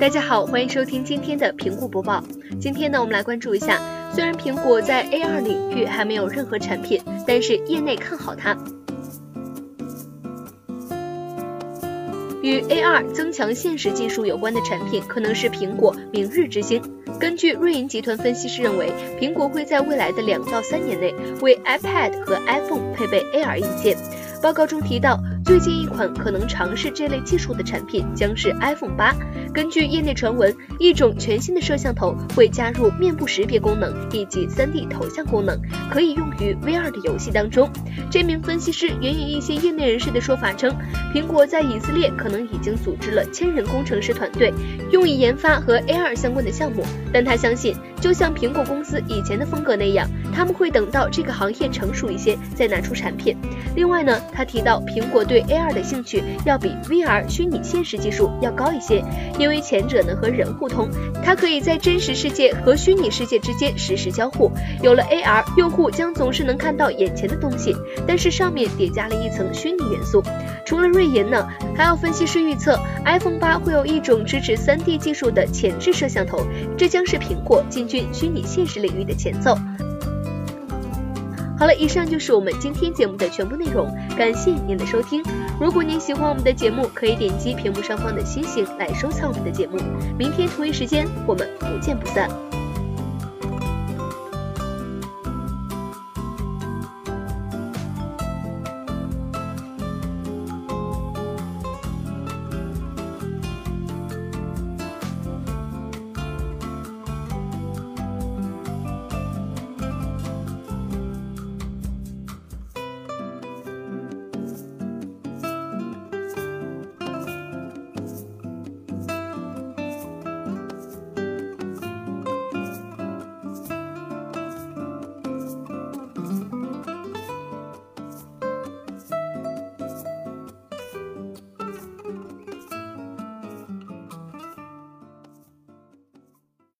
大家好，欢迎收听今天的苹果播报。今天呢，我们来关注一下，虽然苹果在 AR 领域还没有任何产品，但是业内看好它。与 AR 增强现实技术有关的产品，可能是苹果明日之星。根据瑞银集团分析师认为，苹果会在未来的两到三年内为 iPad 和 iPhone 配备 AR 硬件。报告中提到。最近一款可能尝试这类技术的产品将是 iPhone 八。根据业内传闻，一种全新的摄像头会加入面部识别功能以及 3D 头像功能，可以用于 VR 的游戏当中。这名分析师援引一些业内人士的说法称，苹果在以色列可能已经组织了千人工程师团队，用以研发和 AR 相关的项目。但他相信，就像苹果公司以前的风格那样，他们会等到这个行业成熟一些再拿出产品。另外呢，他提到苹果对 AR 的兴趣要比 VR 虚拟现实技术要高一些，因为前者呢和人互通，它可以在真实世界和虚拟世界之间实时交互。有了 AR，用户将总是能看到眼前的东西，但是上面叠加了一层虚拟元素。除了瑞银呢，还有分析师预测，iPhone 八会有一种支持 3D 技术的前置摄像头，这将是苹果进军虚拟现实领域的前奏。好了，以上就是我们今天节目的全部内容，感谢您的收听。如果您喜欢我们的节目，可以点击屏幕上方的星星来收藏我们的节目。明天同一时间，我们不见不散。